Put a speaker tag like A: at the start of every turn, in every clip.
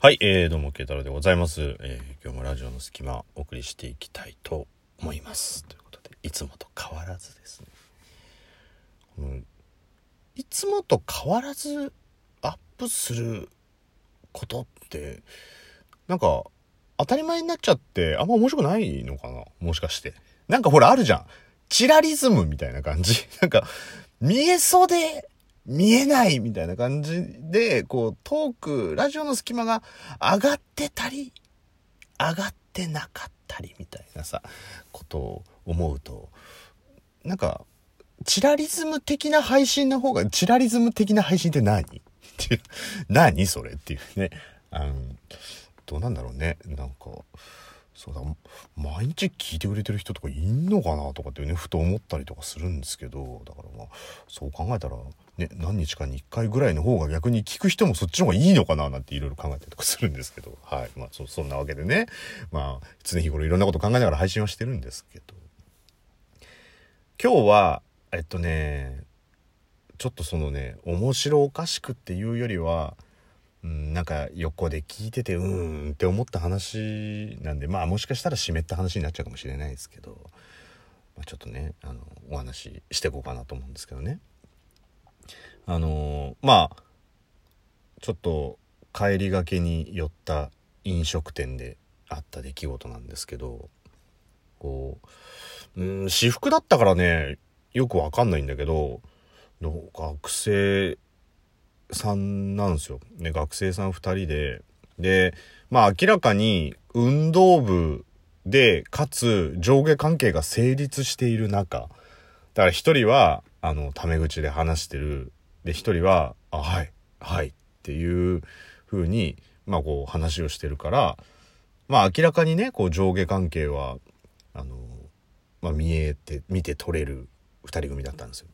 A: はい、えー、どうも、慶太郎でございます。えー、今日もラジオの隙間、お送りしていきたいと思います。ということで、いつもと変わらずですね。うん、いつもと変わらずアップすることって、なんか、当たり前になっちゃって、あんま面白くないのかな？もしかして。なんかほら、あるじゃん。チラリズムみたいな感じ。なんか、見えそうで、見えないみたいな感じで、こう、トーク、ラジオの隙間が上がってたり、上がってなかったりみたいなさ、ことを思うと、なんか、チラリズム的な配信の方が、チラリズム的な配信って何？っていう、何それっていうね。あの、どうなんだろうね。なんか、そうだ、毎日聞いてくれてる人とかいんのかなとかってね、ふと思ったりとかするんですけど、だからまあ、そう考えたら、ね、何日かに1回ぐらいの方が逆に聞く人もそっちの方がいいのかななんていろいろ考えたりとかするんですけど、はい。まあ、そ、そんなわけでね、まあ、常日頃いろんなこと考えながら配信はしてるんですけど、今日は、えっとね、ちょっとそのね、面白おかしくっていうよりは、うん、なんか横で聞いててうーんって思った話なんでまあもしかしたら湿った話になっちゃうかもしれないですけど、まあ、ちょっとねあのお話ししていこうかなと思うんですけどね。あのまあちょっと帰りがけに寄った飲食店であった出来事なんですけどこううん私服だったからねよくわかんないんだけど学生さんなんですよ。ね、学生さん2人で。で、まあ明らかに運動部で、かつ上下関係が成立している中、だから一人は、あの、タメ口で話してる。で、一人は、あ、はい、はいっていう風に、まあこう話をしてるから、まあ明らかにね、こう上下関係は、あの、まあ見えて、見て取れる二人組だったんですよ。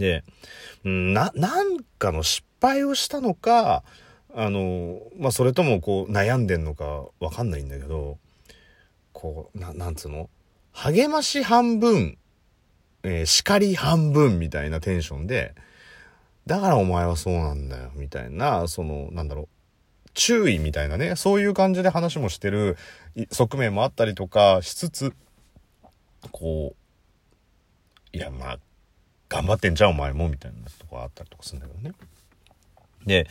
A: で、な、なんかの失敗をしたのか、あの、まあ、それともこう悩んでんのかわかんないんだけど、こう、な、なんつうの？励まし半分、えー叱り半分みたいなテンションで、だからお前はそうなんだよ、みたいな、その、なんだろう、注意みたいなね、そういう感じで話もしてる側面もあったりとかしつつ、こう、いや、まあ、頑張ってんじゃんお前もみたいなとこあったりとかするんだけどね。で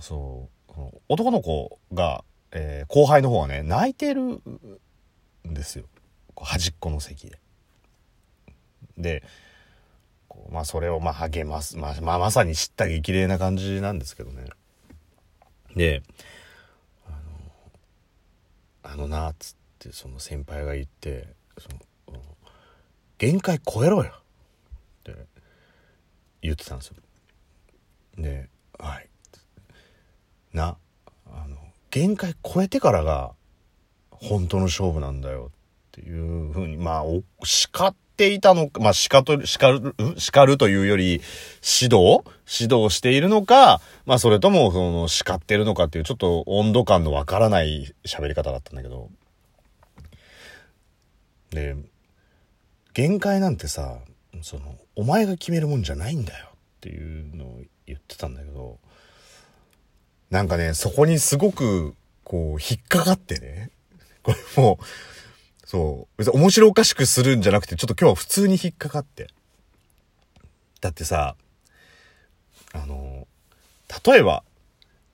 A: そう男の子が、えー後輩の方はね泣いてるんですよ。端っこの席で。でこうまあそれをまあ励ます、まあ、まあまさに知った激励な感じなんですけどね。であのあのなっつってその先輩が言ってその限界超えろよ。言ってたんですよ。で「はい」なあの限界超えてからが本当の勝負なんだよっていうふうにまあお叱っていたのかまあ叱と叱る叱るというより指導？指導しているのかまあそれともその叱ってるのかっていうちょっと温度感のわからない喋り方だったんだけど。で限界なんてさそのお前が決めるもんじゃないんだよっていうのを言ってたんだけどなんかねそこにすごくこう引っかかってねこれもうそう別に面白おかしくするんじゃなくてちょっと今日は普通に引っかかって。だってさあの例えば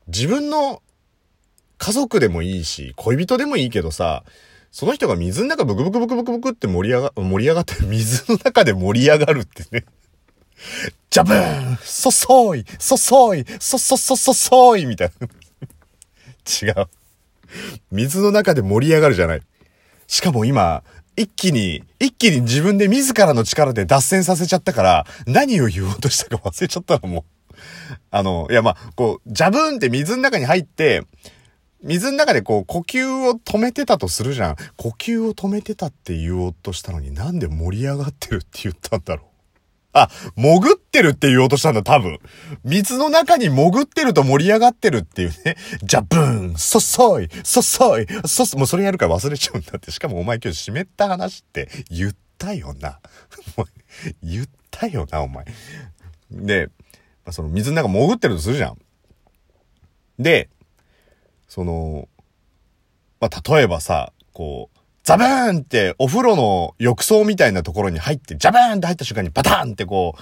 A: 自分の家族でもいいし恋人でもいいけどさその人が水の中ブクブクブクブクブクって盛り上が、盛り上がって、水の中で盛り上がるってね。ジャブーンそそいそそいそそそそそいみたいな。違う。水の中で盛り上がるじゃない。しかも今、一気に、一気に自分で自らの力で脱線させちゃったから、何を言おうとしたか忘れちゃったのもう。あの、いやまあ、こう、ジャブーンって水の中に入って、水の中でこう呼吸を止めてたとするじゃん。呼吸を止めてたって言おうとしたのになんで盛り上がってるって言ったんだろう。あ、潜ってるって言おうとしたんだ、多分。水の中に潜ってると盛り上がってるっていうね。じゃ、ブーンそそいそそいそそ、もうそれやるから忘れちゃうんだって。しかもお前今日湿った話って言ったよな。言ったよな、お前。で、その水の中潜ってるとするじゃん。で、その、まあ、例えばさ、こう、ザブーンってお風呂の浴槽みたいなところに入って、ジャブーンって入った瞬間にバターンってこう、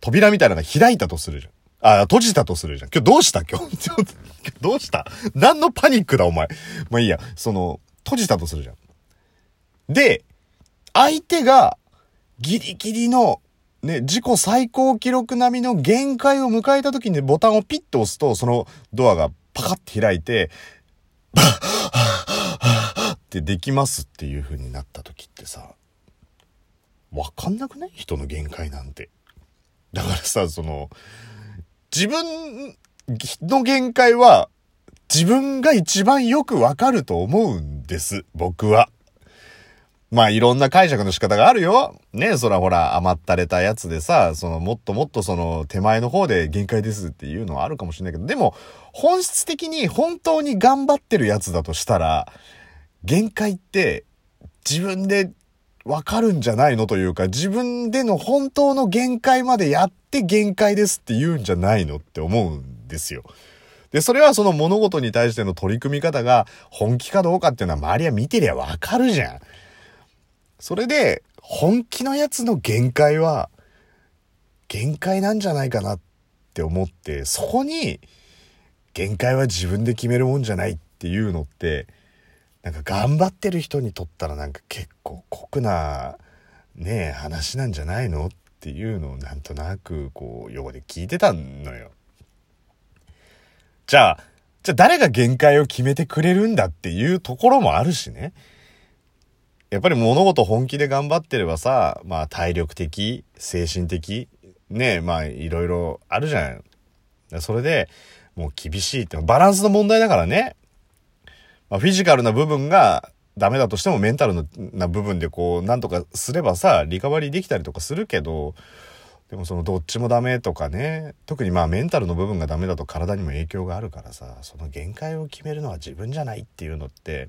A: 扉みたいなのが開いたとするじゃん。あ、閉じたとするじゃん。今日どうした？今日、今日どうした？何のパニックだお前？まあいいや、その、閉じたとするじゃん。で、相手がギリギリのね、自己最高記録並みの限界を迎えた時にボタンをピッと押すと、そのドアがパカッて開いて、ってできますっていう風になった時ってさ、わかんなくない？人の限界なんて。だからさ、その、自分の限界は自分が一番よくわかると思うんです。僕は。まあいろんな解釈の仕方があるよ。ねそらほら余ったれたやつでさ、そのもっともっとその手前の方で限界ですっていうのはあるかもしれないけど、でも本質的に本当に頑張ってるやつだとしたら、限界って自分でわかるんじゃないのというか、自分での本当の限界までやって限界ですって言うんじゃないのって思うんですよ。で、それはその物事に対しての取り組み方が本気かどうかっていうのは周りは見てりゃわかるじゃん。それで、本気のやつの限界は、限界なんじゃないかなって思って、そこに、限界は自分で決めるもんじゃないっていうのって、なんか頑張ってる人にとったらなんか結構酷な、ねえ、話なんじゃないのっていうのをなんとなくこう、横で聞いてたのよ。じゃあ、じゃあ誰が限界を決めてくれるんだっていうところもあるしね。やっぱり物事本気で頑張ってればさ、まあ体力的、精神的、ねまあいろいろあるじゃん。それで、もう厳しいって、バランスの問題だからね。まあ、フィジカルな部分がダメだとしてもメンタルな部分でこう、なんとかすればさ、リカバリーできたりとかするけど、でもそのどっちもダメとかね、特にまあメンタルの部分がダメだと体にも影響があるからさ、その限界を決めるのは自分じゃないっていうのって、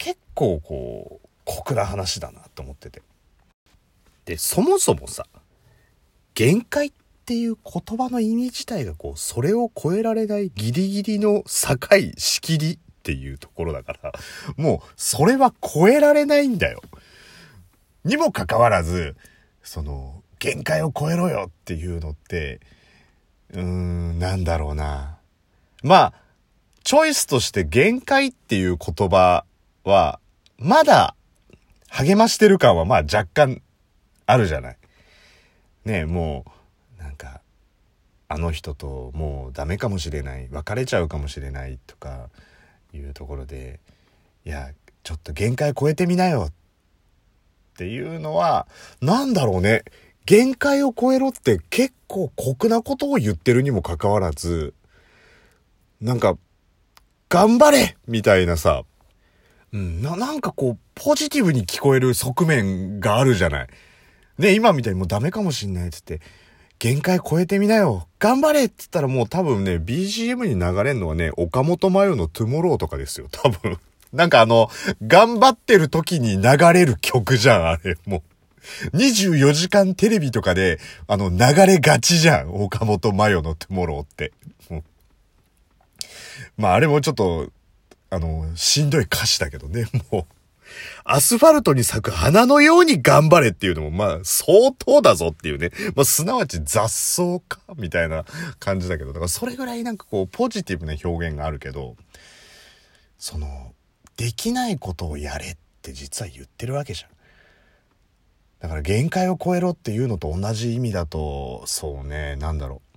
A: 結構こう酷な話だなと思ってて。でそもそもさ限界っていう言葉の意味自体がこうそれを超えられないギリギリの境仕切りっていうところだからもうそれは超えられないんだよ。にもかかわらずその限界を超えろよっていうのってうーんなんだろうな。まあチョイスとして限界っていう言葉は、まだ、励ましてる感はまあ若干あるじゃない。ね、もう、なんか、あの人ともうダメかもしれない、別れちゃうかもしれないとかいうところで、いや、ちょっと限界超えてみなよっていうのは、なんだろうね。限界を超えろって結構酷なことを言ってるにもかかわらず、なんか、頑張れみたいなさ、うん、な、なんかこう、ポジティブに聞こえる側面があるじゃない。ね、今みたいにもうダメかもしんないっつって、限界超えてみなよ頑張れっつったらもう多分ね、BGM に流れんのはね、岡本真代のトゥモローとかですよ、多分。なんかあの、頑張ってる時に流れる曲じゃん、あれ、もう。24時間テレビとかで、あの、流れがちじゃん、岡本真代のトゥモローって。まあ、あれもちょっと、あの、しんどい歌詞だけどね、もう。アスファルトに咲く花のように頑張れっていうのも、まあ、相当だぞっていうね。まあ、すなわち雑草かみたいな感じだけど、だからそれぐらいなんかこう、ポジティブな表現があるけど、その、できないことをやれって実は言ってるわけじゃん。だから限界を超えろっていうのと同じ意味だと、そうね、なんだろう。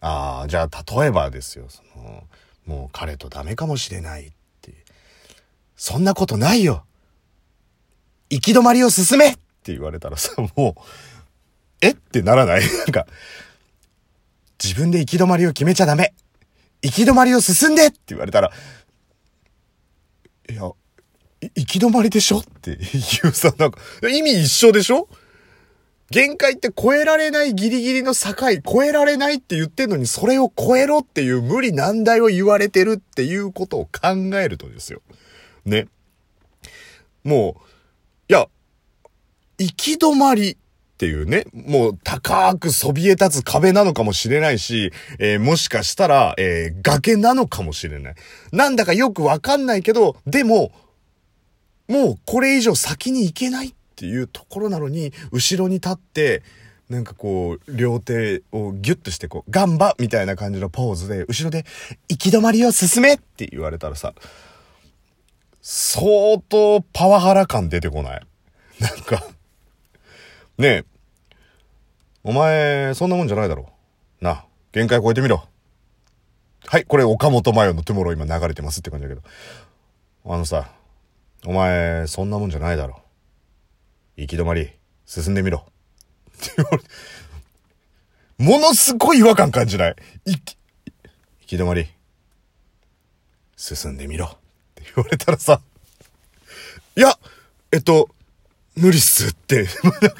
A: ああ、じゃあ例えばですよ、その、もう彼とダメかもしれないって。そんなことないよ。行き止まりを進めって言われたらさ、もう、えってならない？なんか、自分で行き止まりを決めちゃダメ。行き止まりを進んでって言われたら、いや、行き止まりでしょ？っていうさ、なんか、意味一緒でしょ？限界って超えられないギリギリの境、超えられないって言ってんのに、それを超えろっていう無理難題を言われてるっていうことを考えるとですよ。ね。もう、いや、行き止まりっていうね、もう高くそびえ立つ壁なのかもしれないし、えー、もしかしたら、えー、崖なのかもしれない。なんだかよくわかんないけど、でも、もうこれ以上先に行けないっっていうところなのに、後ろに立って、なんかこう、両手をギュッとしてこう、ガンバみたいな感じのポーズで、後ろで、行き止まりを進めって言われたらさ、相当パワハラ感出てこない？なんかねえ、お前、そんなもんじゃないだろ。なあ、限界超えてみろ。はい、これ岡本真代のトゥモロー今流れてますって感じだけど。あのさ、お前、そんなもんじゃないだろ。行き止まり、進んでみろ。ものすごい違和感感じない。行き、行き止まり、進んでみろ。って言われたらさ、いや、えっと、無理っすって。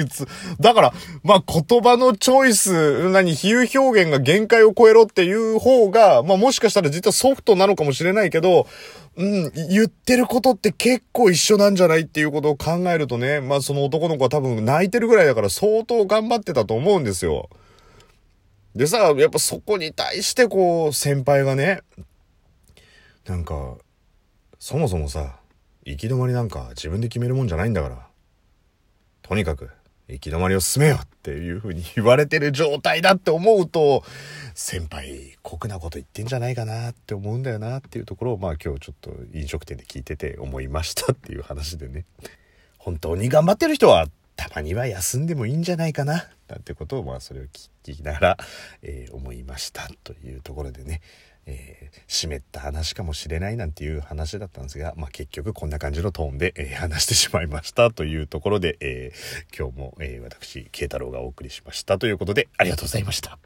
A: だから、まあ言葉のチョイス、何、比喩表現が限界を超えろっていう方が、まあもしかしたら実はソフトなのかもしれないけど、うん、言ってることって結構一緒なんじゃないっていうことを考えるとね、まあその男の子は多分泣いてるぐらいだから相当頑張ってたと思うんですよ。でさ、やっぱそこに対してこう、先輩がね、なんか、そもそもさ、行き止まりなんか自分で決めるもんじゃないんだから、とにかく行き止まりを進めよっていう風に言われてる状態だって思うと、先輩、酷なこと言ってんじゃないかなって思うんだよなっていうところを、まあ今日ちょっと飲食店で聞いてて思いましたっていう話でね。本当に頑張ってる人は、たまには休んでもいいんじゃないかな、なんてことを、まあそれを聞きながら、えー、思いましたというところでね。えー、湿った話かもしれないなんていう話だったんですが、まあ、結局こんな感じのトーンで、えー、話してしまいましたというところで、えー、今日も、え私、慶太郎がお送りしましたということで、ありがとうございました。